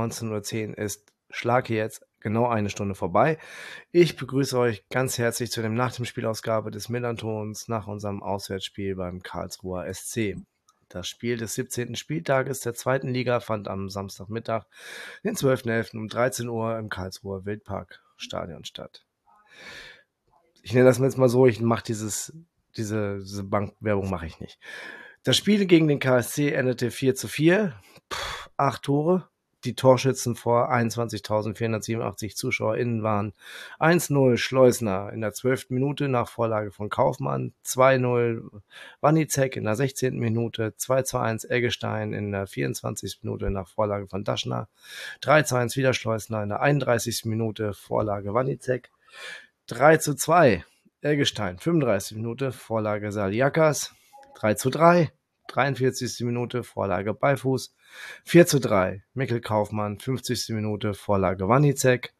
19.10 Uhr ist Schlag jetzt genau eine Stunde vorbei. Ich begrüße euch ganz herzlich zu dem Nach dem Spielausgabe des Millantons nach unserem Auswärtsspiel beim Karlsruher SC. Das Spiel des 17. Spieltages der zweiten Liga fand am Samstagmittag, den 12.11. um 13 Uhr im Karlsruher Wildparkstadion statt. Ich nenne das jetzt mal so, ich mache dieses, diese, diese Bankwerbung mache ich nicht. Das Spiel gegen den KSC endete 4 zu 4, Puh, acht Tore, die Torschützen vor 21.487 ZuschauerInnen waren 1-0 Schleusner in der 12. Minute nach Vorlage von Kaufmann, 2-0 Wanizek in der 16. Minute, 2-1 Eggestein in der 24. Minute nach Vorlage von Daschner, 3-1 wieder Schleusner in der 31. Minute Vorlage Wanizek, 3-2 Eggestein 35. Minute Vorlage Saliakas, 3-3 43. Minute Vorlage Beifuß. 4 zu 3 Mikkel Kaufmann, 50. Minute Vorlage Wanizek.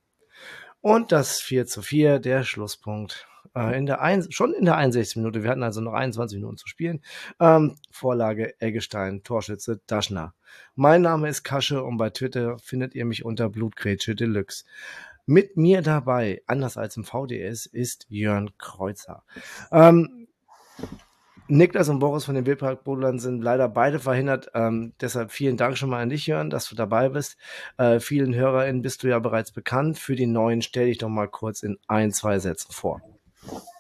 Und das 4 zu 4, der Schlusspunkt. Äh, in der ein, schon in der 61. Minute, wir hatten also noch 21 Minuten zu spielen. Ähm, Vorlage Eggestein, Torschütze Daschner. Mein Name ist Kasche und bei Twitter findet ihr mich unter Blutgrätsche Deluxe. Mit mir dabei, anders als im VDS, ist Jörn Kreuzer. Ähm, Niklas und Boris von den Wildparkbodlern sind leider beide verhindert. Ähm, deshalb vielen Dank schon mal an dich, Jörn, dass du dabei bist. Äh, vielen HörerInnen bist du ja bereits bekannt. Für die Neuen stell dich doch mal kurz in ein, zwei Sätzen vor.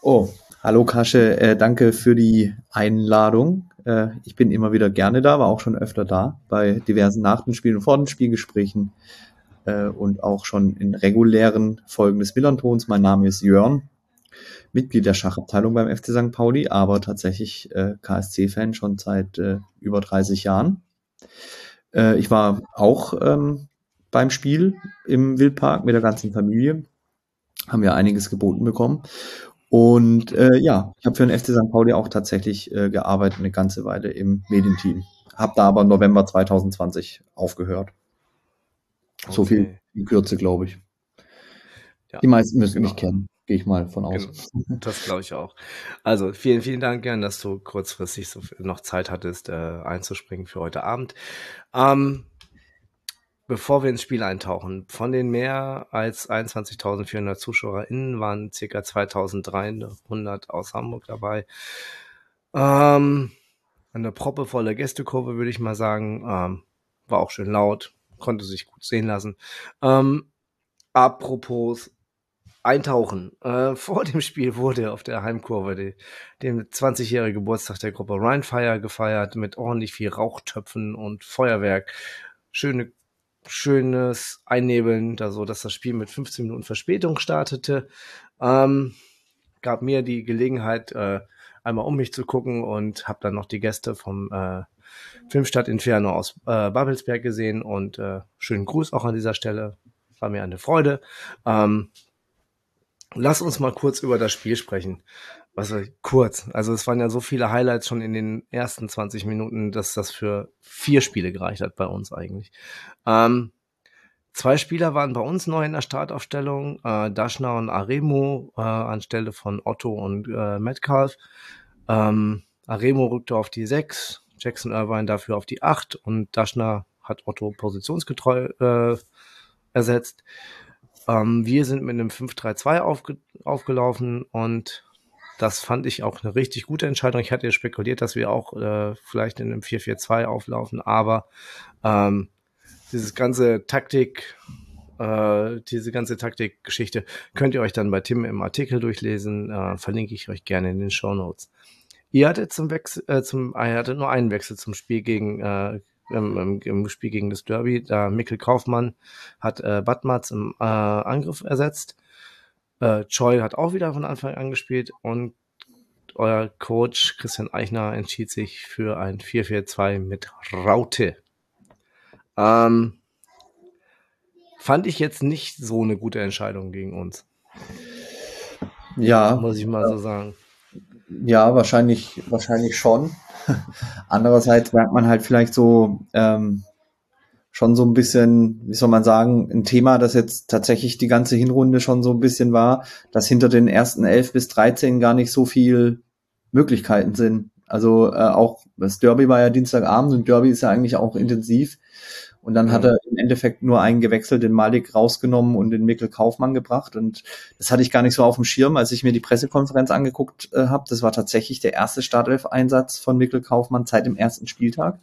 Oh, hallo Kasche, äh, danke für die Einladung. Äh, ich bin immer wieder gerne da, war auch schon öfter da bei diversen Nach- und Spielen und vor den Spielgesprächen äh, und auch schon in regulären Folgen des Millantons. Mein Name ist Jörn Mitglied der Schachabteilung beim FC St. Pauli, aber tatsächlich äh, KSC-Fan schon seit äh, über 30 Jahren. Äh, ich war auch ähm, beim Spiel im Wildpark mit der ganzen Familie. Haben ja einiges geboten bekommen. Und äh, ja, ich habe für den FC St. Pauli auch tatsächlich äh, gearbeitet eine ganze Weile im Medienteam. Habe da aber November 2020 aufgehört. Okay. So viel in Kürze, glaube ich. Ja. Die meisten müssen genau. mich kennen. Gehe ich mal von aus. Genau, das glaube ich auch. Also vielen, vielen Dank, gern, dass du kurzfristig so noch Zeit hattest, äh, einzuspringen für heute Abend. Ähm, bevor wir ins Spiel eintauchen, von den mehr als 21.400 ZuschauerInnen waren ca. 2.300 aus Hamburg dabei. Ähm, eine proppevolle Gästekurve, würde ich mal sagen. Ähm, war auch schön laut, konnte sich gut sehen lassen. Ähm, apropos eintauchen. Äh, vor dem Spiel wurde auf der Heimkurve die, dem 20-jährigen Geburtstag der Gruppe Rhinefire gefeiert mit ordentlich viel Rauchtöpfen und Feuerwerk. Schöne, schönes Einnebeln, da so, dass das Spiel mit 15 Minuten Verspätung startete. Ähm, gab mir die Gelegenheit, äh, einmal um mich zu gucken und habe dann noch die Gäste vom äh, Filmstadt Inferno aus äh, Babelsberg gesehen und äh, schönen Gruß auch an dieser Stelle. War mir eine Freude. Ähm, Lass uns mal kurz über das Spiel sprechen. Was kurz. Also es waren ja so viele Highlights schon in den ersten 20 Minuten, dass das für vier Spiele gereicht hat bei uns eigentlich. Ähm, zwei Spieler waren bei uns neu in der Startaufstellung. Äh, Daschner und Aremo äh, anstelle von Otto und äh, Metcalf. Ähm, Aremo rückte auf die 6, Jackson Irvine dafür auf die 8 und Daschner hat Otto positionsgetreu äh, ersetzt. Ähm, wir sind mit einem 5-3-2 aufge aufgelaufen und das fand ich auch eine richtig gute Entscheidung. Ich hatte ja spekuliert, dass wir auch äh, vielleicht in einem 4-4-2 auflaufen, aber ähm, dieses ganze Taktik, äh, diese ganze Taktikgeschichte könnt ihr euch dann bei Tim im Artikel durchlesen. Äh, verlinke ich euch gerne in den Show Notes. Ihr hattet zum Wechsel, äh, zum, ihr hattet nur einen Wechsel zum Spiel gegen äh, im, im, Spiel gegen das Derby. Da Mikkel Kaufmann hat äh, Badmatz im äh, Angriff ersetzt. Äh, Choi hat auch wieder von Anfang an gespielt und euer Coach Christian Eichner entschied sich für ein 4-4-2 mit Raute. Ähm, fand ich jetzt nicht so eine gute Entscheidung gegen uns. Ja. Muss ich mal so sagen. Ja, wahrscheinlich, wahrscheinlich schon. Andererseits merkt man halt vielleicht so, ähm, schon so ein bisschen, wie soll man sagen, ein Thema, das jetzt tatsächlich die ganze Hinrunde schon so ein bisschen war, dass hinter den ersten 11 bis 13 gar nicht so viel Möglichkeiten sind. Also äh, auch das Derby war ja Dienstagabend und Derby ist ja eigentlich auch intensiv. Und dann hat er im Endeffekt nur einen gewechselt, den Malik rausgenommen und den Mikkel Kaufmann gebracht. Und das hatte ich gar nicht so auf dem Schirm, als ich mir die Pressekonferenz angeguckt äh, habe. Das war tatsächlich der erste Startelf-Einsatz von Mikkel Kaufmann seit dem ersten Spieltag.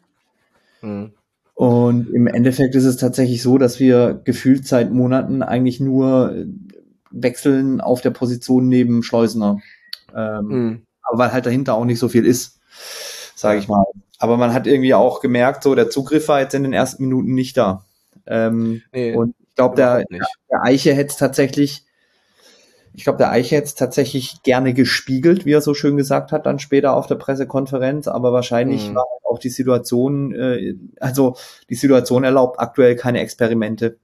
Mhm. Und im Endeffekt ist es tatsächlich so, dass wir gefühlt seit Monaten eigentlich nur wechseln auf der Position neben Schleusener. Ähm, mhm. Aber weil halt dahinter auch nicht so viel ist, sage ich mal. Aber man hat irgendwie auch gemerkt, so der Zugriff war jetzt in den ersten Minuten nicht da. Ähm, nee, und ich glaube, der, der Eiche hätte es tatsächlich, ich glaube, der Eiche hätte es tatsächlich gerne gespiegelt, wie er so schön gesagt hat, dann später auf der Pressekonferenz. Aber wahrscheinlich mhm. war auch die Situation, äh, also die Situation erlaubt aktuell keine Experimente.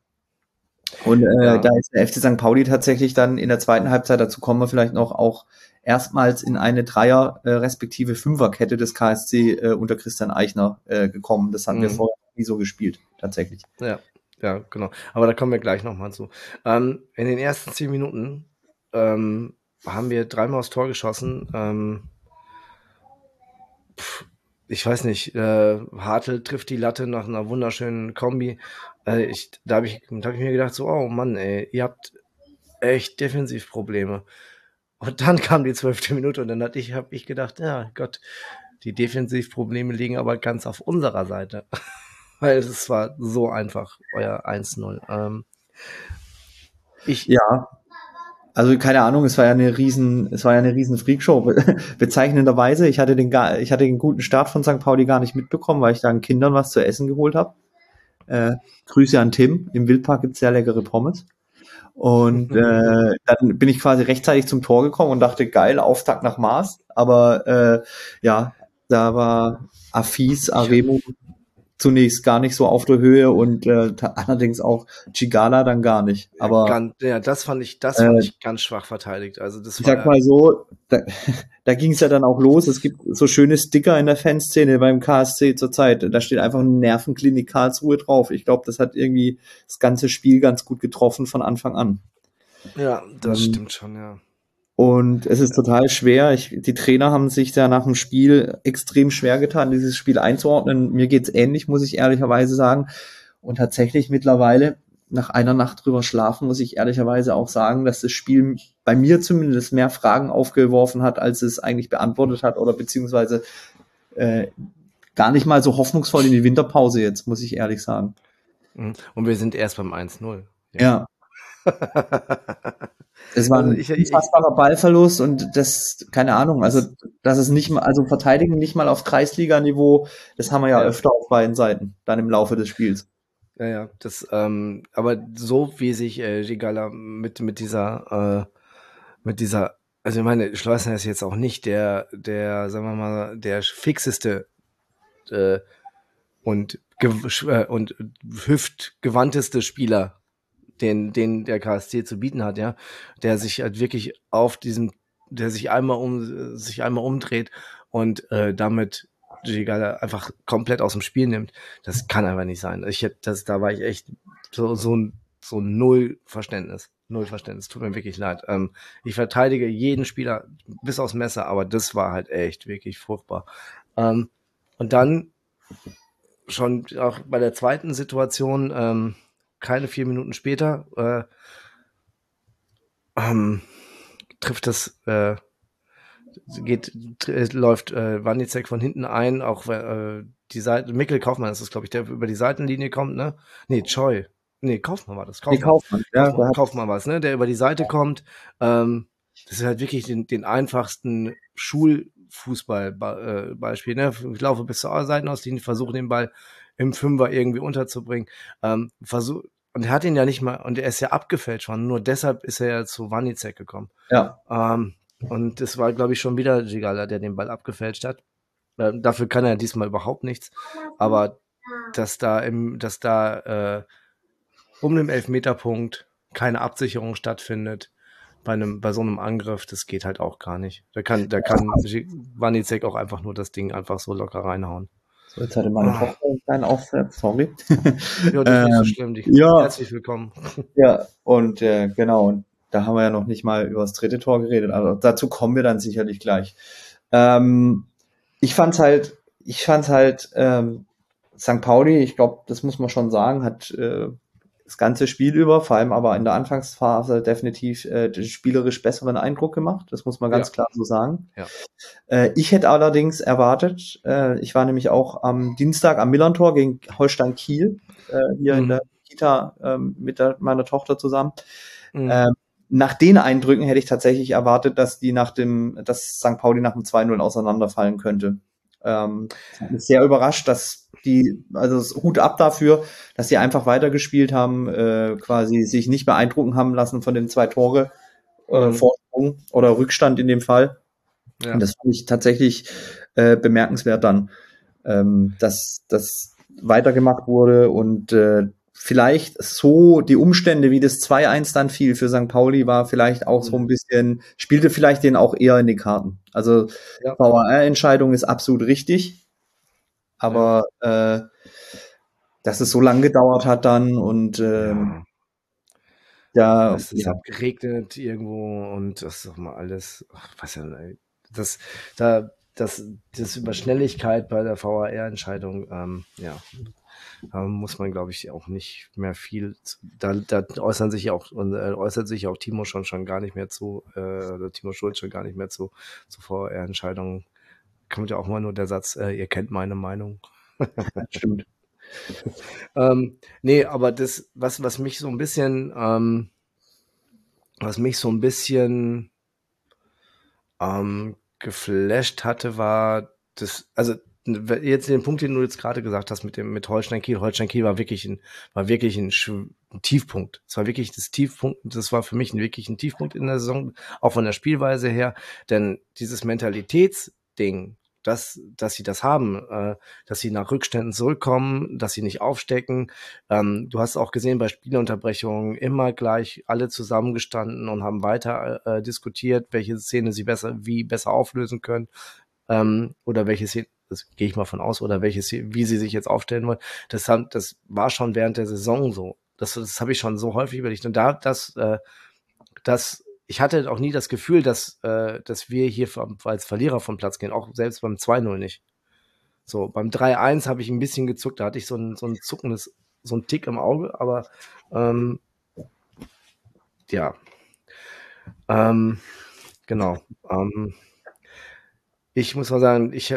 Und äh, ja. da ist der FC St. Pauli tatsächlich dann in der zweiten Halbzeit, dazu kommen wir vielleicht noch, auch erstmals in eine Dreier- äh, respektive Fünferkette des KSC äh, unter Christian Eichner äh, gekommen. Das hatten mhm. wir vorher nie so gespielt, tatsächlich. Ja, ja, genau. Aber da kommen wir gleich nochmal zu. Ähm, in den ersten zehn Minuten ähm, haben wir dreimal aufs Tor geschossen. Ähm, pff, ich weiß nicht, äh, Hartl trifft die Latte nach einer wunderschönen Kombi. Äh, ich, da habe ich, hab ich mir gedacht, so, oh Mann, ey, ihr habt echt Defensivprobleme. Und dann kam die zwölfte Minute und dann hatte ich, habe ich gedacht, ja Gott, die Defensivprobleme liegen aber ganz auf unserer Seite. Weil es war so einfach, euer 1-0. Ähm, ich, ja, also keine Ahnung, es war ja eine riesen, es war ja eine riesen Freakshow. Bezeichnenderweise, ich hatte den ich hatte den guten Start von St. Pauli gar nicht mitbekommen, weil ich da den Kindern was zu essen geholt habe. Äh, Grüße an Tim. Im Wildpark gibt's sehr leckere Pommes. Und äh, dann bin ich quasi rechtzeitig zum Tor gekommen und dachte, geil, Auftakt nach Mars. Aber äh, ja, da war Afis, Aremo zunächst gar nicht so auf der Höhe und äh, allerdings auch Chigala dann gar nicht. Aber ganz, ja, das fand ich, das fand äh, ich ganz schwach verteidigt. Also das ich war, sag mal so, da, da ging es ja dann auch los. Es gibt so schöne Sticker in der Fanszene beim KSC zurzeit. Da steht einfach eine Nervenklinik Karlsruhe drauf. Ich glaube, das hat irgendwie das ganze Spiel ganz gut getroffen von Anfang an. Ja, das ähm, stimmt schon, ja. Und es ist total schwer. Ich, die Trainer haben sich da nach dem Spiel extrem schwer getan, dieses Spiel einzuordnen. Mir geht's ähnlich, muss ich ehrlicherweise sagen. Und tatsächlich mittlerweile, nach einer Nacht drüber schlafen, muss ich ehrlicherweise auch sagen, dass das Spiel bei mir zumindest mehr Fragen aufgeworfen hat, als es eigentlich beantwortet hat oder beziehungsweise äh, gar nicht mal so hoffnungsvoll in die Winterpause jetzt, muss ich ehrlich sagen. Mhm. Und wir sind erst beim 1-0. Ja. ja. Es war also ein ich, unfassbarer ich, Ballverlust und das, keine Ahnung, also das ist nicht mal, also verteidigen nicht mal auf Kreisliga-Niveau, das haben wir ja, ja, öfter auf beiden Seiten, dann im Laufe des Spiels. Ja, ja, das, ähm, aber so wie sich äh, Gigala mit, mit dieser, äh, mit dieser, also ich meine, Schleusner ist jetzt auch nicht der, der, sagen wir mal, der fixeste äh, und, äh, und hüftgewandteste Spieler den, den der KSC zu bieten hat, ja, der sich halt wirklich auf diesem, der sich einmal um, sich einmal umdreht und äh, damit Gigala einfach komplett aus dem Spiel nimmt. Das kann einfach nicht sein. Ich hätte, das, da war ich echt so, so, so null Verständnis. Null Verständnis. Tut mir wirklich leid. Ähm, ich verteidige jeden Spieler bis aufs Messer, aber das war halt echt wirklich furchtbar. Ähm, und dann schon auch bei der zweiten Situation, ähm, keine vier Minuten später äh, ähm, trifft das, äh, geht, läuft äh, Wanizek von hinten ein, auch äh, die Seite, Mikkel Kaufmann ist das, glaube ich, der über die Seitenlinie kommt, ne? Nee, Choi. Nee, Kaufmann war das. Kaufmann, nee, Kaufmann, ja, Kaufmann, Kaufmann war es, ne? Der über die Seite kommt. Ähm, das ist halt wirklich den, den einfachsten Schulfußball-Beispiel. Äh, ne? Ich laufe bis zur Seitenauslinie, versuche den Ball im Fünfer irgendwie unterzubringen. Ähm, versuch, und er hat ihn ja nicht mal, und er ist ja abgefälscht worden, nur deshalb ist er ja zu Wanizek gekommen. Ja. Ähm, und es war, glaube ich, schon wieder Gigala, der den Ball abgefälscht hat. Äh, dafür kann er diesmal überhaupt nichts. Aber dass da im, dass da äh, um den Elfmeterpunkt keine Absicherung stattfindet bei einem, bei so einem Angriff, das geht halt auch gar nicht. Da kann, da kann Wanizek auch einfach nur das Ding einfach so locker reinhauen. So, jetzt hatte meine Ah. Tochter einen kleinen Aufsatz, sorry. Ja, das ist nicht so Ähm, schlimm. Die, ja. Herzlich willkommen. Ja, und äh, genau, und da haben wir ja noch nicht mal über das dritte Tor geredet. Also dazu kommen wir dann sicherlich gleich. Ähm, ich fand's halt, ich fand's halt, ähm, St. Pauli, ich glaube, das muss man schon sagen, hat äh, das ganze Spiel über, vor allem aber in der Anfangsphase definitiv äh, den spielerisch besseren Eindruck gemacht. Das muss man ganz Ja. klar so sagen. Ja. Äh, ich hätte allerdings erwartet, äh, ich war nämlich auch am Dienstag am Millantor gegen Holstein Kiel, äh, hier in Mhm. der Kita ähm, mit der, meiner Tochter zusammen. Mhm. Ähm, nach den Eindrücken hätte ich tatsächlich erwartet, dass die nach dem, dass St. Pauli nach dem 2-0 auseinanderfallen könnte. Ähm, sehr überrascht, dass die, also das Hut ab dafür, dass sie einfach weitergespielt haben, äh, quasi sich nicht beeindrucken haben lassen von den zwei Tore äh, Mhm. Vorsprung oder Rückstand in dem Fall. ja. Und das fand ich tatsächlich äh, bemerkenswert dann, ähm, dass das weitergemacht wurde und äh, vielleicht so die Umstände, wie das 2-1 dann fiel für St. Pauli, war vielleicht auch so ein bisschen, spielte vielleicht denen auch eher in die Karten. Also Ja. VAR-Entscheidung ist absolut richtig, aber äh, dass es so lang gedauert hat dann und ähm, ja. ja, Es ja, hat geregnet irgendwo und das ist doch mal alles, ach, was ja, das, da, das, das über Schnelligkeit bei der VAR-Entscheidung, ähm, ja, da muss man, glaube ich, auch nicht mehr viel, zu, da, da äußern sich ja auch, und, äh, äußert sich auch Timo schon schon gar nicht mehr zu, äh, oder Timo Schulz schon gar nicht mehr zu, zu VAR-Entscheidungen. Kommt ja auch mal nur der Satz, äh, ihr kennt meine Meinung. stimmt. Ähm, nee, aber das, was, was mich so ein bisschen, ähm, was mich so ein bisschen ähm, geflasht hatte, war das, also jetzt den Punkt, den du jetzt gerade gesagt hast mit dem mit Holstein Kiel. Holstein Kiel war wirklich ein war wirklich ein, ein Tiefpunkt. Es war wirklich das Tiefpunkt. Das war für mich ein, wirklich ein Tiefpunkt in der Saison, auch von der Spielweise her. Denn dieses Mentalitätsding, dass dass sie das haben, äh, dass sie nach Rückständen zurückkommen, dass sie nicht aufstecken. Ähm, du hast auch gesehen bei Spielunterbrechungen immer gleich alle zusammengestanden und haben weiter äh, diskutiert, welche Szene sie besser wie besser auflösen können ähm, oder welche Szene, das gehe ich mal von aus, oder welche Szene, wie sie sich jetzt aufstellen wollen. Das, haben, das war schon während der Saison so. Das, das habe ich schon so häufig überlegt. Und da, das, äh, das, ich hatte auch nie das Gefühl, dass, äh, dass wir hier vom- als Verlierer vom Platz gehen, auch selbst beim 2-0 nicht. So, beim 3-1 habe ich ein bisschen gezuckt, da hatte ich so ein, so ein zuckendes, so ein Tick im Auge, aber ähm, ja. Ähm, genau. Ähm, ich muss mal sagen, ich,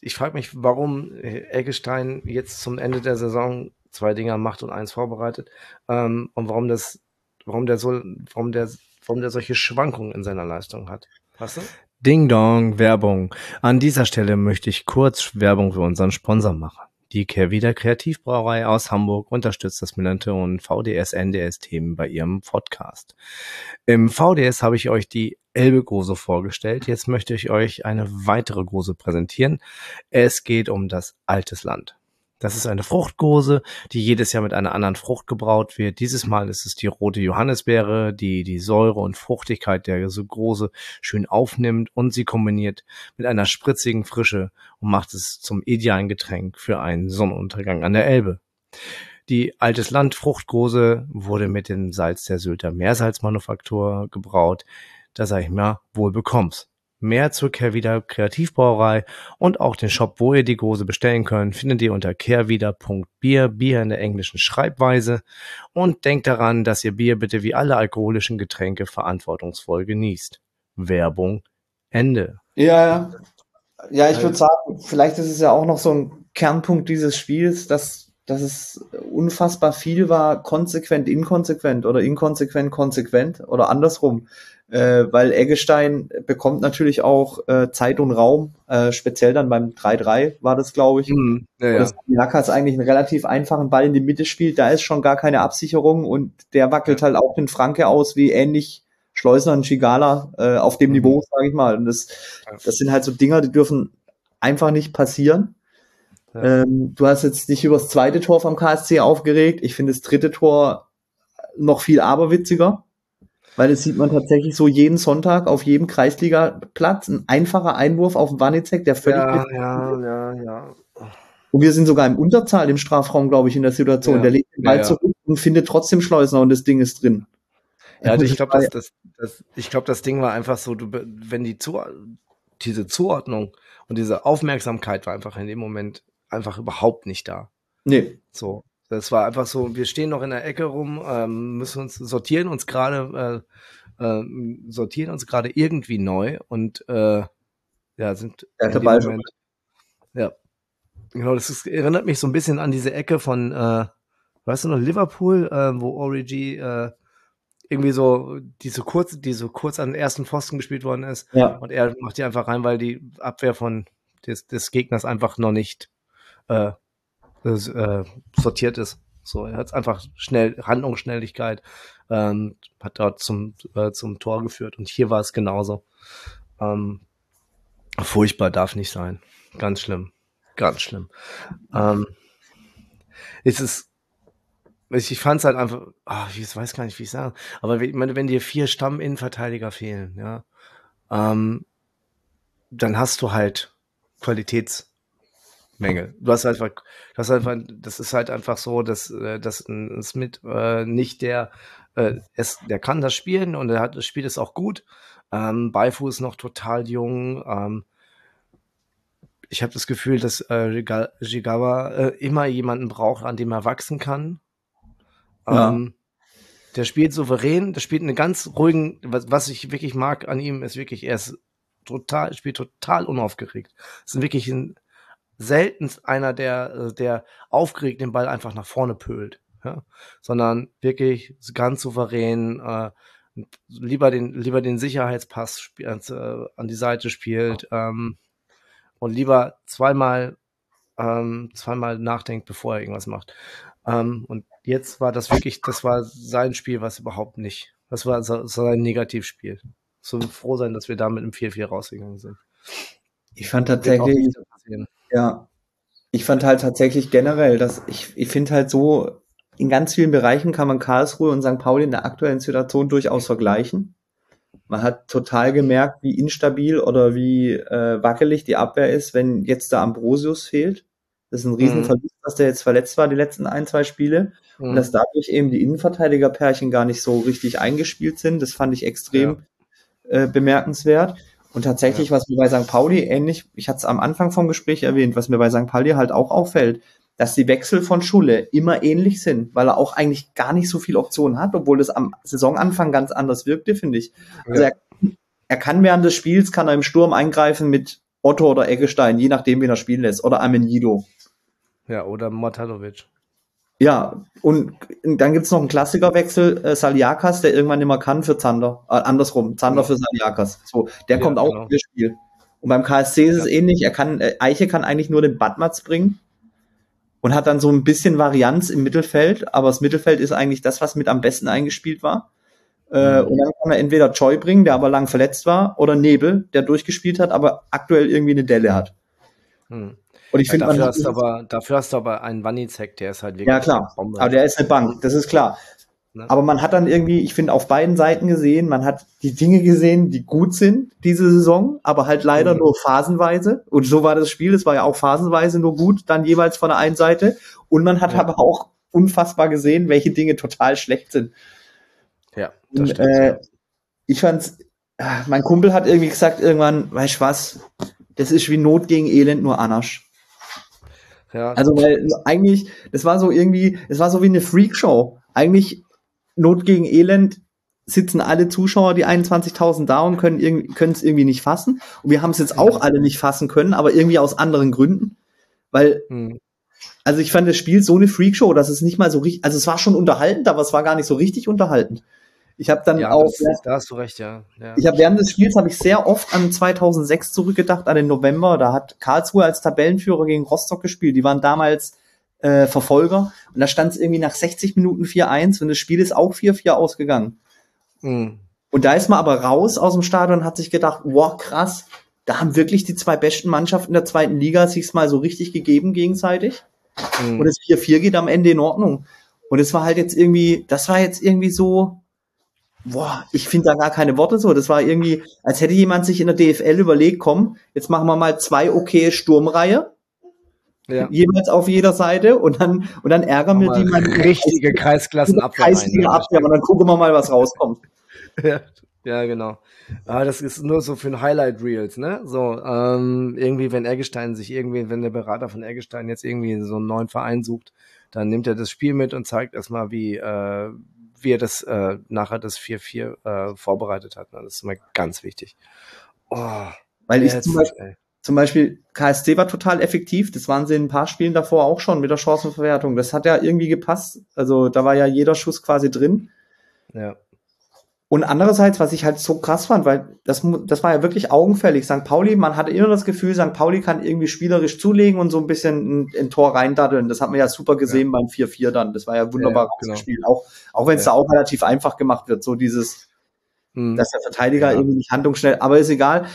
ich frage mich, warum Eggestein jetzt zum Ende der Saison zwei Dinger macht und eins vorbereitet ähm, und warum das, warum der so, warum der, warum der solche Schwankungen in seiner Leistung hat. Weißt du? Ding Dong, Werbung. An dieser Stelle möchte ich kurz Werbung für unseren Sponsor machen. Die Kehrwieder Kreativbrauerei aus Hamburg unterstützt das Millanton VDS NDS Themen bei ihrem Podcast. Im VDS habe ich euch die Elbe Gose vorgestellt. Jetzt möchte ich euch eine weitere Gose präsentieren. Es geht um das Altes Land. Das ist eine Fruchtgose, die jedes Jahr mit einer anderen Frucht gebraut wird. Dieses Mal ist es die rote Johannisbeere, die die Säure und Fruchtigkeit der Gose schön aufnimmt und sie kombiniert mit einer spritzigen Frische und macht es zum idealen Getränk für einen Sonnenuntergang an der Elbe. Die Altes Land Fruchtgose wurde mit dem Salz der Sylter Meersalzmanufaktur gebraut. Da sage ich mal, wohl bekomm's. Mehr zur Kehrwieder Kreativbrauerei und auch den Shop, wo ihr die Gose bestellen könnt, findet ihr unter kehrwieder.bier, Bier in der englischen Schreibweise. Und denkt daran, dass ihr Bier bitte wie alle alkoholischen Getränke verantwortungsvoll genießt. Werbung Ende. Ja, ja. Ja, ich würde sagen, vielleicht ist es ja auch noch so ein Kernpunkt dieses Spiels, dass, dass es unfassbar viel war, konsequent, inkonsequent oder inkonsequent, konsequent oder andersrum. Äh, weil Eggestein bekommt natürlich auch äh, Zeit und Raum, äh, speziell dann beim 3-3 war das, glaube ich. Mhm, ja, das Jakas eigentlich einen relativ einfachen Ball in die Mitte spielt, da ist schon gar keine Absicherung und der wackelt halt auch den Franke aus, wie ähnlich Schleusner und Schigala äh, auf dem Mhm. Niveau, sage ich mal. Und das, das sind halt so Dinger, die dürfen einfach nicht passieren. Ja. Ähm, du hast jetzt dich über das zweite Tor vom KSC aufgeregt. Ich finde das dritte Tor noch viel aberwitziger, weil das sieht man tatsächlich so jeden Sonntag auf jedem Kreisliga-Platz. Ein einfacher Einwurf auf den Wanizek, der völlig Ja, ja, ja, ja. Und wir sind sogar im Unterzahl im Strafraum, glaube ich, in der Situation. Ja. Der legt den Ball Ja, ja. zurück und findet trotzdem Schleusner und das Ding ist drin. Ja, also ich glaube, das, das, das, ich glaube, das Ding war einfach so, du, wenn die Zu diese Zuordnung und diese Aufmerksamkeit war einfach in dem Moment einfach überhaupt nicht da. Nee, So, das war einfach so, wir stehen noch in der Ecke rum, ähm, müssen uns sortieren uns gerade, äh, äh, sortieren uns gerade irgendwie neu und äh, ja, sind schon. ja. Genau, das ist, erinnert mich so ein bisschen an diese Ecke von, äh, weißt du noch, Liverpool, äh, wo Origi äh, irgendwie so diese kurz, die so kurz an den ersten Pfosten gespielt worden ist. ja. Und er macht die einfach rein, weil die Abwehr von des, des Gegners einfach noch nicht äh, äh, sortiert ist. So, er hat einfach schnell, Handlungsschnelligkeit, ähm, hat dort zum, äh, zum Tor geführt. Und hier war es genauso. Ähm, furchtbar darf nicht sein. Ganz schlimm. Ganz schlimm. Ähm, es ist, ich, fand es halt einfach, ah, ich weiß gar nicht, wie ich sagen, aber ich meine, wenn dir vier Stamm-Innenverteidiger fehlen, ja, ähm, dann hast du halt Qualitätsmängel. Du hast einfach, du hast einfach, das ist halt einfach so, dass, äh, dass ein Smith äh, nicht der, äh, es, der kann das spielen und er hat, das spielt es auch gut. Ähm, Beifu ist noch total jung. Ähm, ich habe das Gefühl, dass äh, Jigawa äh, immer jemanden braucht, an dem er wachsen kann. Ja. Ähm, der spielt souverän, der spielt einen ganz ruhigen, was, was ich wirklich mag an ihm, ist wirklich, er ist total, spielt total unaufgeregt. Es ist wirklich ein, seltenst einer, der, äh, der aufgeregt den Ball einfach nach vorne pölt, ja? sondern wirklich ganz souverän, äh, lieber den, lieber den Sicherheitspass äh, an die Seite spielt ähm, und lieber zweimal, ähm, zweimal nachdenkt, bevor er irgendwas macht. Ähm, und jetzt war das wirklich, das war sein Spiel, was überhaupt nicht. Das war so- sein Negativspiel. So froh sein, dass wir da mit einem 4-4 rausgegangen sind. Ich fand tatsächlich. Ja, ich fand halt tatsächlich generell, dass ich, ich finde halt so, in ganz vielen Bereichen kann man Karlsruhe und St. Pauli in der aktuellen Situation durchaus vergleichen. Man hat total gemerkt, wie instabil oder wie äh, wackelig die Abwehr ist, wenn jetzt der Ambrosius fehlt. Das ist ein Riesenverlust, dass der jetzt verletzt war, die letzten ein, zwei Spiele. Und Mhm. dass dadurch eben die Innenverteidigerpärchen gar nicht so richtig eingespielt sind. Das fand ich extrem äh, bemerkenswert. Und tatsächlich, was mir bei St. Pauli ähnlich, ich hatte es am Anfang vom Gespräch erwähnt, was mir bei St. Pauli halt auch auffällt, dass die Wechsel von Schulle immer ähnlich sind, weil er auch eigentlich gar nicht so viel Optionen hat, obwohl das am Saisonanfang ganz anders wirkte, finde ich. Also Ja. er, er kann während des Spiels, kann er im Sturm eingreifen mit Otto oder Eggestein, je nachdem, wen er spielen lässt, oder Amenido. Ja, oder Motalovic. Ja, und dann gibt's noch einen Klassikerwechsel, äh, Saliakas, der irgendwann nicht mehr kann für Zander. Äh, andersrum, Zander Ja. für Saliakas. So, der Ja, kommt auch genau. ins Spiel. Und beim KSC ist es ähnlich. Er kann, äh, Eiche kann eigentlich nur den Badmatz bringen und hat dann so ein bisschen Varianz im Mittelfeld, aber das Mittelfeld ist eigentlich das, was mit am besten eingespielt war. Äh, Mhm. Und dann kann er entweder Choi bringen, der aber lang verletzt war, oder Nebel, der durchgespielt hat, aber aktuell irgendwie eine Delle hat. Hm. Und ich finde, dafür, hast du aber, dafür hast du aber einen Wanizek, der ist halt wirklich Ja, klar. Bombe. Aber der ist eine Bank, das ist klar. Ne? Aber man hat dann irgendwie, ich finde, auf beiden Seiten gesehen, man hat die Dinge gesehen, die gut sind diese Saison, aber halt leider Mhm. nur phasenweise. Und so war das Spiel, es war ja auch phasenweise nur gut, dann jeweils von der einen Seite. Und man hat Ja. aber auch unfassbar gesehen, welche Dinge total schlecht sind. ja, das Und, stimmt. äh, ja. ich fand's, ah, mein Kumpel hat irgendwie gesagt irgendwann, weißt du was, das ist wie Not gegen Elend, nur Anasch. Ja, Also weil eigentlich, das war so irgendwie, es war so wie eine Freakshow. Eigentlich Not gegen Elend sitzen alle Zuschauer, die 21.000 da und können irgendwie können es irgendwie nicht fassen. Und wir haben es jetzt auch alle nicht fassen können, aber irgendwie aus anderen Gründen, weil hm. also ich fand das Spiel so eine Freakshow, dass es nicht mal so richtig, also es war schon unterhaltend, aber es war gar nicht so richtig unterhaltend. Ich habe dann ja auch das, da hast du recht, ja. ja. ich habe während des Spiels habe ich sehr oft an 2006 zurückgedacht, an den November. Da hat Karlsruhe als Tabellenführer gegen Rostock gespielt. Die waren damals äh, Verfolger und da stand es irgendwie nach 60 Minuten 4-1 und das Spiel ist auch 4-4 ausgegangen. Hm. Und da ist man aber raus aus dem Stadion und hat sich gedacht, wow, krass, da haben wirklich die zwei besten Mannschaften der zweiten Liga sich's mal so richtig gegeben gegenseitig. Hm. Und das 4-4 geht am Ende in Ordnung. Und es war halt jetzt irgendwie, das war jetzt irgendwie so, boah, ich finde da gar keine Worte so. Das war irgendwie, als hätte jemand sich in der DFL überlegt, komm, jetzt machen wir mal zwei okay Sturmreihe. ja. jeweils auf jeder Seite und dann, und dann ärgern wir die mal. Richtige Kreisklassenabwehr. Kreislige Abwehr und dann gucken wir mal, was rauskommt. Ja, ja genau. Aber das ist nur so für ein Highlight Reels, ne? So, ähm, irgendwie, wenn Eggestein sich irgendwie, wenn der Berater von Eggestein jetzt irgendwie so einen neuen Verein sucht, dann nimmt er das Spiel mit und zeigt erstmal, wie, äh, wie er das äh, nachher das 4-4 äh, vorbereitet hat. Ne? Das ist immer ganz wichtig. Oh, Weil ich zum Beispiel, zum Beispiel KSC war total effektiv. Das waren sie in ein paar Spielen davor auch schon mit der Chancenverwertung. Das hat ja irgendwie gepasst. Also da war ja jeder Schuss quasi drin. Ja. Und andererseits, was ich halt so krass fand, weil das, das war ja wirklich augenfällig. St. Pauli, man hatte immer das Gefühl, St. Pauli kann irgendwie spielerisch zulegen und so ein bisschen ein, ein Tor reindaddeln. Das hat man ja super gesehen ja. beim 4-4 dann. Das war ja wunderbar ja, genau. Auch, auch wenn es ja. da auch relativ einfach gemacht wird, so dieses, hm. dass der Verteidiger irgendwie nicht handlungsschnell, aber ist egal.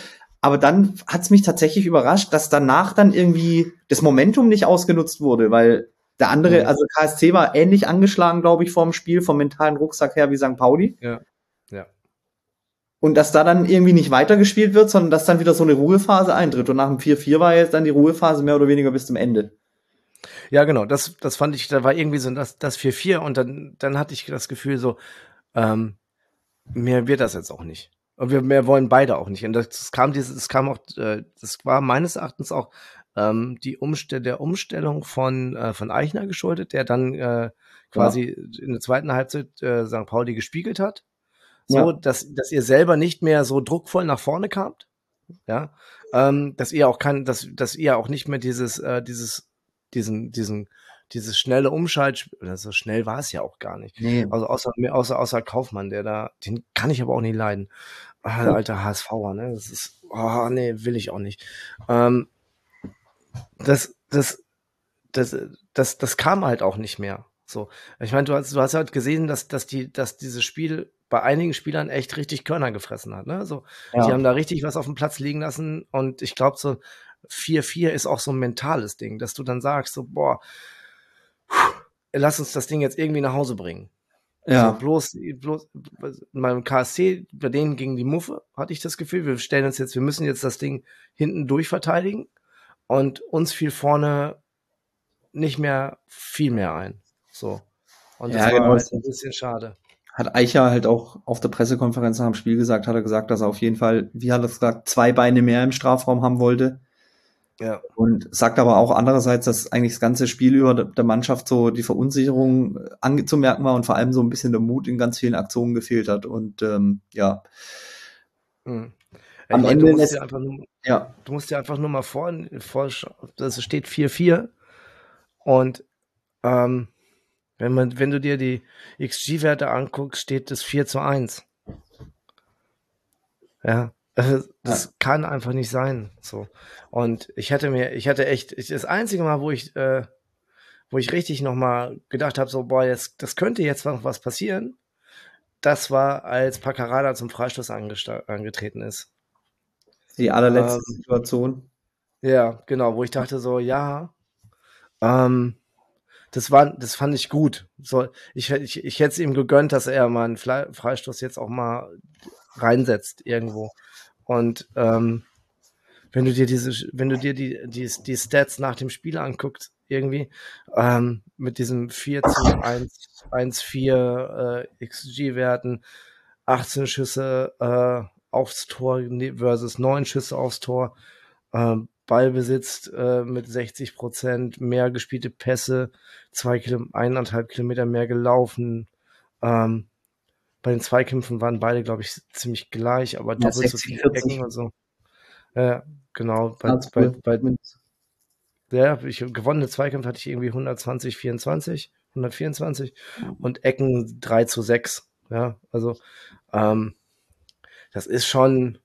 Aber dann hat es mich tatsächlich überrascht, dass danach dann irgendwie das Momentum nicht ausgenutzt wurde, weil der andere, also KSC war ähnlich angeschlagen, glaube ich, vor dem Spiel, vom mentalen Rucksack her wie St. Pauli. Ja. Und dass da dann irgendwie nicht weitergespielt wird, sondern dass dann wieder so eine Ruhephase eintritt. Und nach dem 4-4 war jetzt dann die Ruhephase mehr oder weniger bis zum Ende. Ja, genau, das, das fand ich, da war irgendwie so das, das 4-4 und dann, dann hatte ich das Gefühl so, ähm, mehr wird das jetzt auch nicht. Und wir mehr wollen beide auch nicht. Und das, kam dieses, das kam auch, äh, das war meines Erachtens auch ähm, die Umstell der Umstellung von, äh, von Eichner geschuldet, der dann äh, quasi ja. in der zweiten Halbzeit äh, St. Pauli gespiegelt hat so, ja. dass, dass ihr selber nicht mehr so druckvoll nach vorne kamt, ja, ähm, dass ihr auch kann, dass, dass ihr auch nicht mehr dieses, äh, dieses, diesen, diesen, dieses schnelle Umschaltspiel, so schnell war es ja auch gar nicht. Nee. Also außer, außer, außer Kaufmann, der da, den kann ich aber auch nicht leiden. Ah, der alte HSVer, ne, das ist, oh, nee, will ich auch nicht. Ähm, das, das, das, das, das kam halt auch nicht mehr. So, ich meine, du hast, du hast halt gesehen, dass, dass die, dass dieses Spiel bei einigen Spielern echt richtig Körner gefressen hat. Ne? So, ja. Die haben da richtig was auf dem Platz liegen lassen und ich glaube, so 4-4 ist auch so ein mentales Ding, dass du dann sagst, so, boah, lass uns das Ding jetzt irgendwie nach Hause bringen. Ja. So, bloß, bloß beim KSC, bei denen ging die Muffe, hatte ich das Gefühl, wir stellen uns jetzt, wir müssen jetzt das Ding hinten durchverteidigen und uns fiel vorne nicht mehr viel mehr ein. So. Und das ja, war genau. ein bisschen schade hat Eicher halt auch auf der Pressekonferenz nach dem Spiel gesagt, hat er gesagt, dass er auf jeden Fall, wie hat er gesagt, zwei Beine mehr im Strafraum haben wollte. Ja. Und sagt aber auch andererseits, dass eigentlich das ganze Spiel über der Mannschaft so die Verunsicherung anzumerken war und vor allem so ein bisschen der Mut in ganz vielen Aktionen gefehlt hat. Und ähm, ja. Mhm. Am meine, Ende du musst, dir nur, ja. du musst dir einfach nur mal vor, vor das steht 4-4 und ähm, wenn, man, wenn du dir die XG-Werte anguckst, steht das 4 zu 1. Ja, also das ja. kann einfach nicht sein. So. Und ich hätte mir, ich hatte echt, das einzige Mal, wo ich, äh, wo ich richtig nochmal gedacht habe, so, boah, jetzt, das könnte jetzt noch was passieren, das war, als Paccarada zum Freistoß angetreten ist. Die allerletzte ähm, Situation. Ja, genau, wo ich dachte so, ja, ähm, das war, das fand ich gut. So, ich, ich, ich hätte es ihm gegönnt, dass er mal einen Freistoß jetzt auch mal reinsetzt irgendwo. Und ähm, wenn du dir diese, wenn du dir die, die, die Stats nach dem Spiel anguckst, irgendwie, ähm, mit diesem 4 zu 1, 1 4 äh, XG-Werten, 18 Schüsse äh, aufs Tor versus 9 Schüsse aufs Tor, äh, Ballbesitz äh, mit 60 Prozent, mehr gespielte Pässe, zwei Kilo, eineinhalb Kilometer mehr gelaufen. Ähm, bei den Zweikämpfen waren beide, glaube ich, ziemlich gleich, aber ja, doppelt so viele Ecken und so. Ja, genau. Bei, bei, bei, ja, ich, gewonnene Zweikämpfe hatte ich irgendwie 120, 24, 124 und Ecken 3 zu 6. Ja, also ähm, das ist schon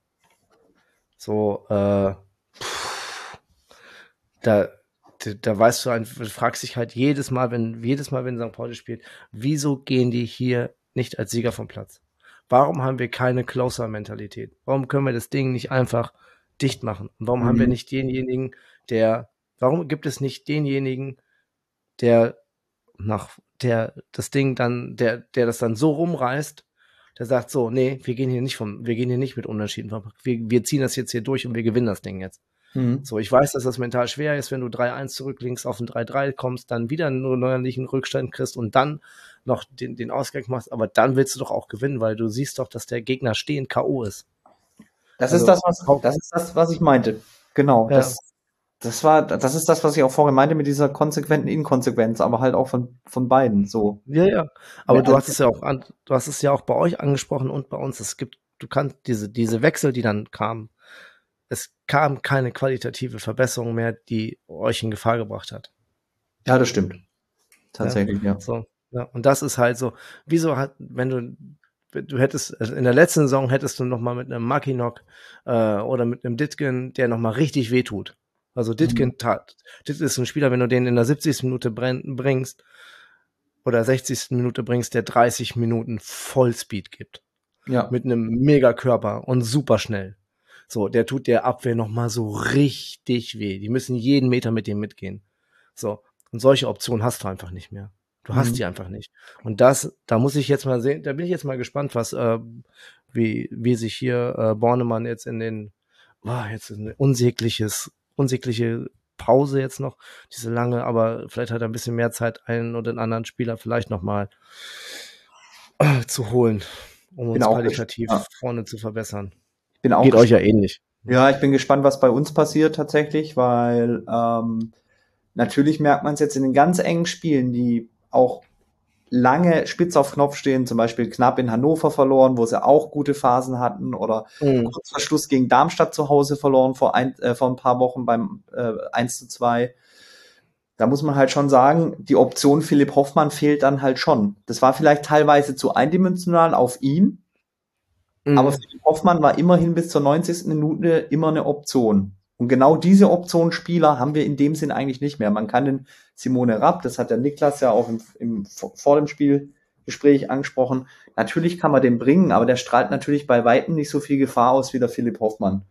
so, äh, da, da, da weißt du, ein, du fragst dich halt jedes Mal, wenn, jedes Mal, wenn St. Pauli spielt, wieso gehen die hier nicht als Sieger vom Platz? Warum haben wir keine Closer-Mentalität? Warum können wir das Ding nicht einfach dicht machen? Und warum mhm. haben wir mhm. nicht denjenigen, der, warum gibt es nicht denjenigen, der nach, der das Ding dann, der, der das dann so rumreißt, der sagt so, nee, wir gehen hier nicht vom, wir gehen hier nicht mit Unentschieden vom, wir, wir ziehen das jetzt hier durch und wir gewinnen das Ding jetzt. Mhm. So, ich weiß, dass das mental schwer ist, wenn du 3-1 zurückliegst, auf ein 3-3 kommst, dann wieder einen neuerlichen Rückstand kriegst und dann noch den, den Ausgleich machst, aber dann willst du doch auch gewinnen, weil du siehst doch, dass der Gegner stehend K.O. ist. Das also, ist das, was, das ist das, was ich meinte. Genau. Ja. Das, das war, das ist das, was ich auch vorhin meinte mit dieser konsequenten Inkonsequenz, aber halt auch von, von beiden, so. Ja, ja. Aber ja, du hast es ja auch an, du hast es ja auch bei euch angesprochen und bei uns. Es gibt, du kannst diese, diese Wechsel, die dann kamen, es kam keine qualitative Verbesserung mehr, die euch in Gefahr gebracht hat. Ja, das stimmt. Tatsächlich, ja. ja. So, ja. Und das ist halt so, wieso hat, wenn du du hättest, also in der letzten Saison hättest du noch mal mit einem Mackinock äh, oder mit einem Ditgen, der noch mal richtig wehtut. Also Ditgen mhm. tat, das ist ein Spieler, wenn du den in der 70. Minute bringst oder 60. Minute bringst, der 30 Minuten Vollspeed gibt. Ja. Mit einem Megakörper und super schnell. So, der tut der Abwehr noch mal so richtig weh. Die müssen jeden Meter mit dem mitgehen. So. Und solche Optionen hast du einfach nicht mehr. Du hast mhm. die einfach nicht. Und das, da muss ich jetzt mal sehen, da bin ich jetzt mal gespannt, was, äh, wie, wie sich hier äh, Bornemann jetzt in den, oh, jetzt ein unsägliches, unsägliche Pause jetzt noch, diese lange, aber vielleicht hat er ein bisschen mehr Zeit, einen oder den anderen Spieler vielleicht nochmal äh, zu holen, um uns qualitativ ja. vorne zu verbessern. Bin auch Geht euch ja ähnlich. Ja, ich bin gespannt, was bei uns passiert tatsächlich, weil ähm, natürlich merkt man es jetzt in den ganz engen Spielen, die auch lange spitz auf Knopf stehen, zum Beispiel knapp in Hannover verloren, wo sie auch gute Phasen hatten, oder mhm. kurz vor Schluss gegen Darmstadt zu Hause verloren vor ein, äh, vor ein paar Wochen beim äh, 1 zu 2. Da muss man halt schon sagen, die Option Philipp Hoffmann fehlt dann halt schon. Das war vielleicht teilweise zu eindimensional auf ihn, mhm. aber Philipp Hoffmann war immerhin bis zur 90. Minute immer eine Option. Und genau diese Option Spieler haben wir in dem Sinn eigentlich nicht mehr. Man kann den Simone Rapp, das hat der Niklas ja auch im, im, vor dem Spielgespräch angesprochen, natürlich kann man den bringen, aber der strahlt natürlich bei Weitem nicht so viel Gefahr aus wie der Philipp Hoffmann.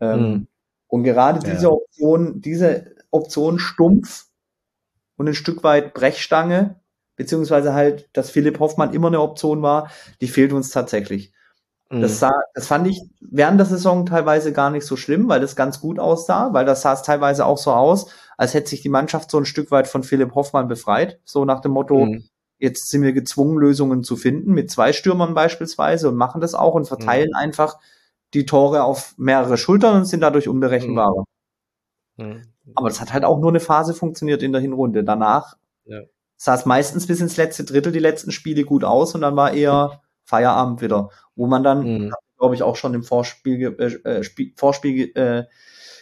Ähm, mhm. Und gerade diese ja. Option, diese Option stumpf und ein Stück weit Brechstange, beziehungsweise halt, dass Philipp Hoffmann immer eine Option war, die fehlt uns tatsächlich. Das, mhm. sah, das fand ich während der Saison teilweise gar nicht so schlimm, weil das ganz gut aussah, weil das sah es teilweise auch so aus, als hätte sich die Mannschaft so ein Stück weit von Philipp Hoffmann befreit. So nach dem Motto, mhm. jetzt sind wir gezwungen, Lösungen zu finden, mit zwei Stürmern beispielsweise und machen das auch und verteilen mhm. einfach die Tore auf mehrere Schultern und sind dadurch unberechenbarer. Mhm. mhm. Aber das hat halt auch nur eine Phase funktioniert in der Hinrunde. Danach ja. sah es meistens bis ins letzte Drittel die letzten Spiele gut aus und dann war eher Feierabend wieder, wo man dann, mhm. glaube ich, auch schon im Vorspiel, äh, Spiel, Vorspiel äh,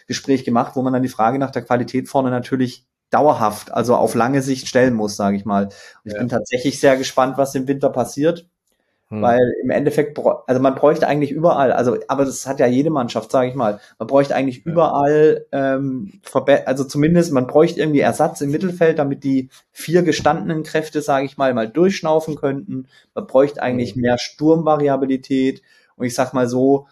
Gespräch gemacht, wo man dann die Frage nach der Qualität vorne natürlich dauerhaft, also auf lange Sicht stellen muss, sage ich mal. Und ja. ich bin tatsächlich sehr gespannt, was im Winter passiert. Hm. Weil im Endeffekt, also man bräuchte eigentlich überall, also aber das hat ja jede Mannschaft, sage ich mal, man bräuchte eigentlich ja. überall, ähm, also zumindest man bräuchte irgendwie Ersatz im Mittelfeld, damit die vier gestandenen Kräfte, sage ich mal, mal durchschnaufen könnten. Man bräuchte eigentlich hm. mehr Sturmvariabilität. Und ich sag mal so,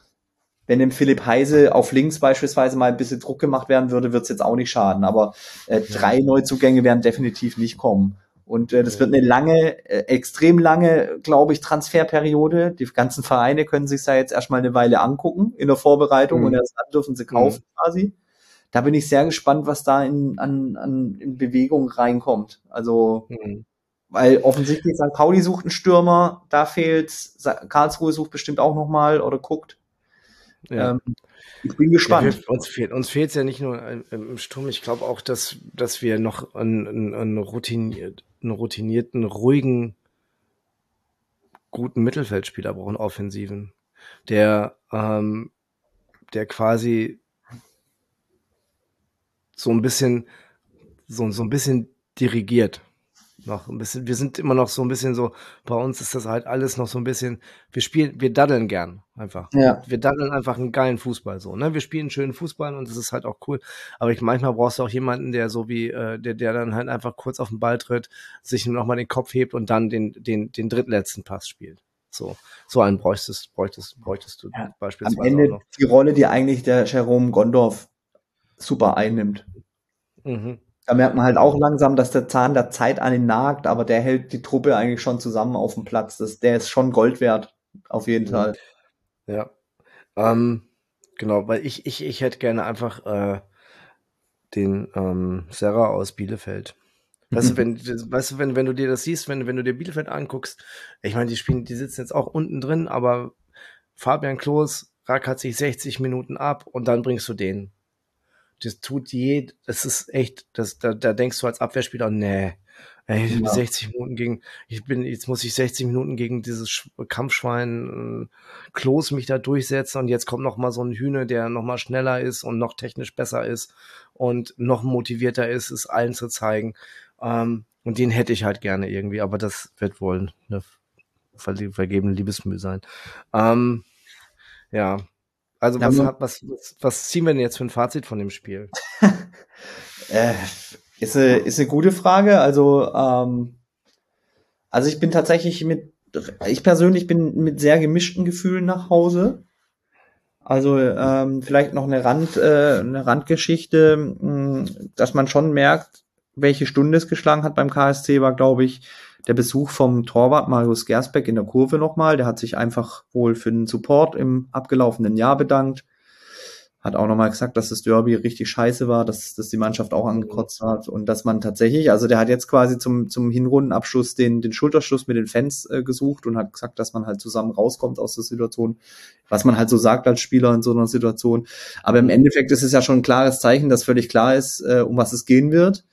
wenn dem Philipp Heise auf links beispielsweise mal ein bisschen Druck gemacht werden würde, wird es jetzt auch nicht schaden. Aber äh, drei Neuzugänge werden definitiv nicht kommen. Und äh, das wird eine lange, äh, extrem lange, glaube ich, Transferperiode. Die ganzen Vereine können sich da jetzt erstmal eine Weile angucken in der Vorbereitung mhm. und erst dann dürfen sie kaufen mhm. quasi. Da bin ich sehr gespannt, was da in, an, an in Bewegung reinkommt. Also, mhm. weil offensichtlich St. Pauli sucht einen Stürmer, da fehlt's. Karlsruhe sucht bestimmt auch nochmal oder guckt. Ja. Ähm, ich bin gespannt. Ja, uns fehlt uns fehlt's ja nicht nur im Sturm. Ich glaube auch, dass dass wir noch einen, einen, einen, routiniert, einen routinierten, ruhigen, guten Mittelfeldspieler brauchen, offensiven, der ähm, der quasi so ein bisschen so, so ein bisschen dirigiert noch ein bisschen, wir sind immer noch so ein bisschen so, bei uns ist das halt alles noch so ein bisschen, wir spielen, wir daddeln gern einfach. Ja. Wir daddeln einfach einen geilen Fußball so, ne? Wir spielen schönen Fußball und das ist halt auch cool. Aber ich, manchmal brauchst du auch jemanden, der so wie, äh, der, der dann halt einfach kurz auf den Ball tritt, sich nochmal den Kopf hebt und dann den, den, den drittletzten Pass spielt. So, so einen bräuchtest, bräuchtest, bräuchtest du ja. beispielsweise. Am Ende die Rolle, die eigentlich der Jerome Gondorf super einnimmt. Mhm. Da merkt man halt auch langsam, dass der Zahn der Zeit an ihn nagt, aber der hält die Truppe eigentlich schon zusammen auf dem Platz. Das, der ist schon Gold wert, auf jeden Fall. Ja. Ähm, Genau, weil ich, ich, ich hätte gerne einfach äh, den ähm, Serra aus Bielefeld. Weißt du, wenn, weißt du, wenn, wenn du dir das siehst, wenn, wenn du dir Bielefeld anguckst, ich meine, die spielen, die sitzen jetzt auch unten drin, aber Fabian Klos rackert sich 60 Minuten ab und dann bringst du den. Das tut je, das ist echt, das, da, da denkst du als Abwehrspieler, nee, ey, ja. 60 Minuten gegen, ich bin, jetzt muss ich 60 Minuten gegen dieses Kampfschwein äh, Klos mich da durchsetzen und jetzt kommt noch mal so ein Hühne, der noch mal schneller ist und noch technisch besser ist und noch motivierter ist, es allen zu zeigen. Ähm, und den hätte ich halt gerne irgendwie, aber das wird wohl eine vergebene Liebesmühe sein. Ähm, ja, also was, ja, was, was, ziehen wir denn jetzt für ein Fazit von dem Spiel? äh, ist, eine, ist eine gute Frage. Also, ähm, also ich bin tatsächlich mit, ich persönlich bin mit sehr gemischten Gefühlen nach Hause. Also ähm, vielleicht noch eine Rand, äh, eine Randgeschichte, mh, hm, dass man schon merkt, welche Stunde es geschlagen hat beim KSC, war, glaube ich, der Besuch vom Torwart Marius Gersbeck in der Kurve nochmal. Der hat sich einfach wohl für den Support im abgelaufenen Jahr bedankt. Hat auch nochmal gesagt, dass das Derby richtig scheiße war, dass, dass die Mannschaft auch angekotzt hat und dass man tatsächlich, also der hat jetzt quasi zum, zum Hinrundenabschluss den, den Schulterschluss mit den Fans äh, gesucht und hat gesagt, dass man halt zusammen rauskommt aus der Situation, was man halt so sagt als Spieler in so einer Situation. Aber im Endeffekt ist es ja schon ein klares Zeichen, dass völlig klar ist, äh, um was es gehen wird.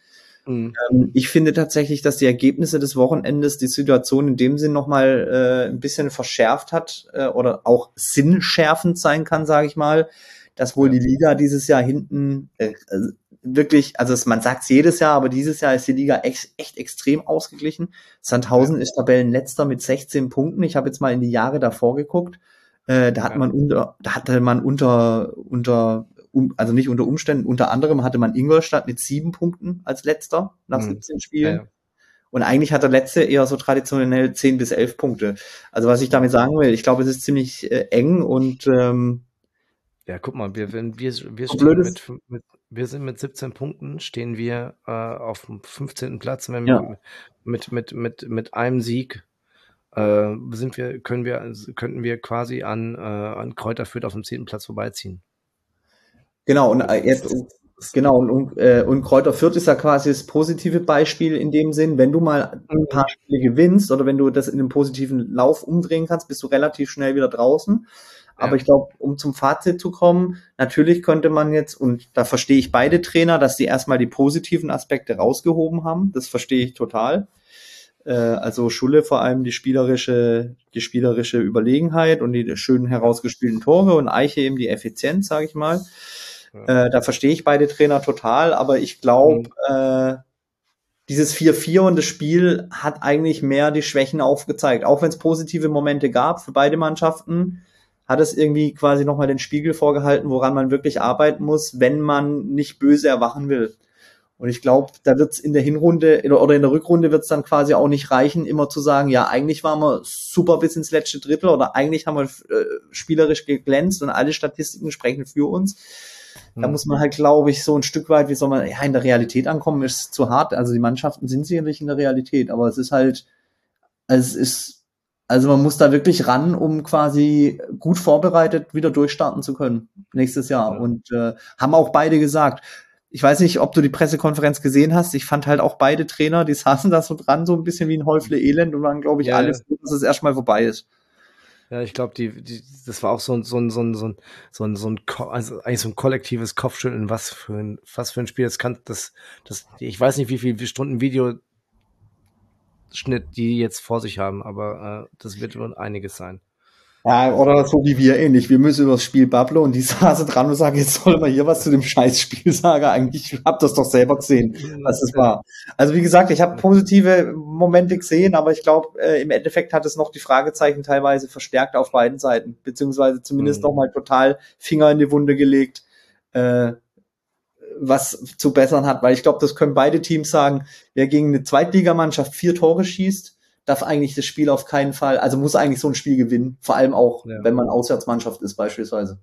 Mhm. Ähm, ich finde tatsächlich, dass die Ergebnisse des Wochenendes die Situation in dem Sinn nochmal äh, ein bisschen verschärft hat äh, oder auch sinnschärfend sein kann, sage ich mal, dass wohl die Liga dieses Jahr hinten äh, also wirklich, also man sagt es jedes Jahr, aber dieses Jahr ist die Liga echt, echt extrem ausgeglichen. Sandhausen ja. ist Tabellenletzter mit 16 Punkten. Ich habe jetzt mal in die Jahre davor geguckt. Äh, da hat ja. man unter, da hatte man unter unter um, also nicht unter Umständen, unter anderem hatte man Ingolstadt mit sieben Punkten als letzter nach mhm. 17 Spielen. Ja, ja. Und eigentlich hat der letzte eher so traditionell zehn bis elf Punkte. Also was ich damit sagen will, ich glaube, es ist ziemlich äh, eng und ähm, ja, guck mal, wir, wenn wir, wir, stehen mit, mit, wir sind mit 17 Punkten, stehen wir äh, auf dem 15. Platz. Wenn ja. wir mit, mit, mit, mit einem Sieg äh, sind wir, können wir, könnten wir quasi an, äh, an Kräuter Fürth auf dem 10. Platz vorbeiziehen. Genau, und äh, jetzt, genau, und, und, äh, und Kräuter Fürth ist ja quasi das positive Beispiel in dem Sinn, wenn du mal ein paar Spiele gewinnst oder wenn du das in einem positiven Lauf umdrehen kannst, bist du relativ schnell wieder draußen. Aber ich glaube, um zum Fazit zu kommen, natürlich könnte man jetzt, und da verstehe ich beide Trainer, dass sie erstmal die positiven Aspekte rausgehoben haben. Das verstehe ich total. Äh, also Schulle vor allem die spielerische, die spielerische Überlegenheit und die schönen herausgespielten Tore und Eiche eben die Effizienz, sage ich mal. Äh, da verstehe ich beide Trainer total, aber ich glaube, mhm. äh, dieses 4-4 und das Spiel hat eigentlich mehr die Schwächen aufgezeigt. Auch wenn es positive Momente gab für beide Mannschaften, hat es irgendwie quasi nochmal den Spiegel vorgehalten, woran man wirklich arbeiten muss, wenn man nicht böse erwachen will. Und ich glaube, da wird es in der Hinrunde oder in der Rückrunde wird es dann quasi auch nicht reichen, immer zu sagen, ja, eigentlich waren wir super bis ins letzte Drittel oder eigentlich haben wir äh, spielerisch geglänzt und alle Statistiken sprechen für uns. Da mhm. muss man halt, glaube ich, so ein Stück weit, wie soll man, ja, in der Realität ankommen, ist zu hart. Also die Mannschaften sind sicherlich in der Realität, aber es ist halt, es ist, also man muss da wirklich ran, um quasi gut vorbereitet wieder durchstarten zu können nächstes Jahr. Ja. Und äh, haben auch beide gesagt, ich weiß nicht, ob du die Pressekonferenz gesehen hast. Ich fand halt auch beide Trainer, die saßen da so dran, so ein bisschen wie ein Häufle Elend und waren, glaube ich, ja, alles, dass es erstmal vorbei ist. Ja, ich glaube, die, die, das war auch so ein, so ein, so ein, so ein, so ein, so ein, also eigentlich so ein kollektives Kopfschütteln, was für ein, was für ein Spiel. Das kann, das, das, ich weiß nicht, wie viele Stunden Videoschnitt die jetzt vor sich haben, aber äh, das wird wohl einiges sein. Ja, oder so wie wir ähnlich. Wir müssen über das Spiel Bablo und die saßen dran und sagen, jetzt soll man hier was zu dem Scheißspiel sagen. Eigentlich hab das doch selber gesehen, was es war. Also wie gesagt, ich habe positive Momente gesehen, aber ich glaube, äh, im Endeffekt hat es noch die Fragezeichen teilweise verstärkt auf beiden Seiten, beziehungsweise zumindest mhm. nochmal total Finger in die Wunde gelegt, äh, was zu bessern hat. Weil ich glaube, das können beide Teams sagen, wer gegen eine Zweitligamannschaft vier Tore schießt, darf eigentlich das Spiel auf keinen Fall, also muss eigentlich so ein Spiel gewinnen, vor allem auch, ja. wenn man Auswärtsmannschaft ist beispielsweise.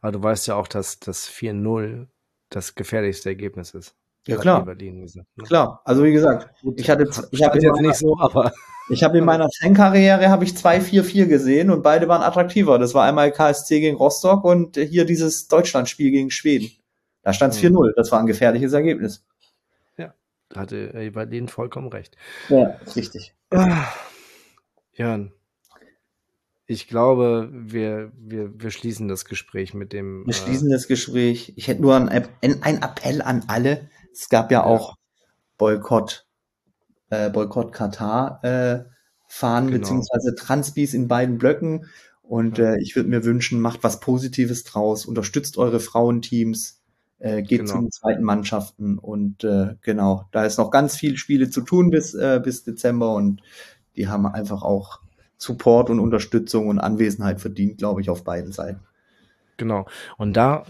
Aber du weißt ja auch, dass das 4-0 das gefährlichste Ergebnis ist. Ja, klar. Gesagt, ne? Klar. Also wie gesagt, ich hatte, ich habe jetzt nicht so, aber ich habe in meiner Fankarriere habe ich 2-4-4 gesehen und beide waren attraktiver. Das war einmal KSC gegen Rostock und hier dieses Deutschlandspiel gegen Schweden. Da stand es mhm. 4-0. Das war ein gefährliches Ergebnis. Hatte bei denen vollkommen recht. Ja, richtig. Ah, Jörn, ich glaube, wir, wir, wir schließen das Gespräch mit dem. Wir äh, schließen das Gespräch. Ich hätte nur ein, ein Appell an alle. Es gab ja, ja. auch Boykott äh, Boykott Katar äh, fahren, genau. beziehungsweise Transbis in beiden Blöcken. Und äh, ich würde mir wünschen, macht was Positives draus, unterstützt eure Frauenteams, äh, geht genau. zu den zweiten Mannschaften und äh, genau, da ist noch ganz viele Spiele zu tun bis, äh, bis Dezember und die haben einfach auch Support und Unterstützung und Anwesenheit verdient, glaube ich, auf beiden Seiten. Genau. Und da,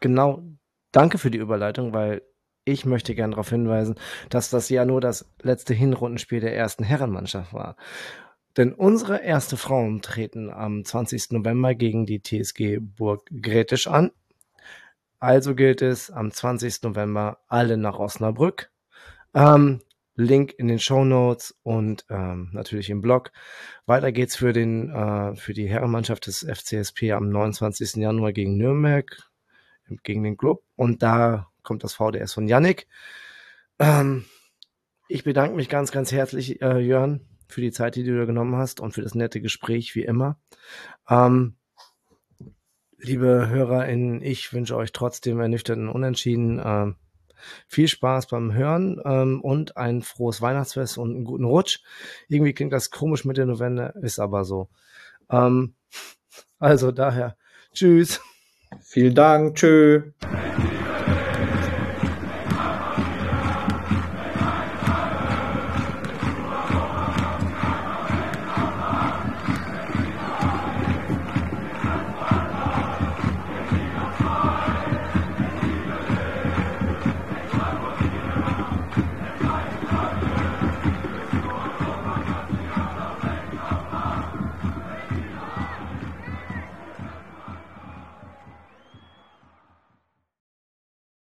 genau, danke für die Überleitung, weil ich möchte gerne darauf hinweisen, dass das ja nur das letzte Hinrundenspiel der ersten Herrenmannschaft war. Denn unsere erste Frauen treten am 20. November gegen die TSG Burg Grätisch an. Also gilt es am 20. November alle nach Osnabrück. Ähm, Link in den Show Notes und ähm, natürlich im Blog. Weiter geht's für den äh, für die Herrenmannschaft des FCSP am 29. Januar gegen Nürnberg gegen den Club und da kommt das VDS von Yannick. Ähm, ich bedanke mich ganz, ganz herzlich, äh, Jörn, für die Zeit, die du dir genommen hast und für das nette Gespräch, wie immer. Ähm, liebe HörerInnen, ich wünsche euch trotzdem ernüchterten Unentschieden. Ähm, viel Spaß beim Hören ähm, und ein frohes Weihnachtsfest und einen guten Rutsch. Irgendwie klingt das komisch mit der November, ist aber so. Ähm, also daher, tschüss. Vielen Dank, tschüss.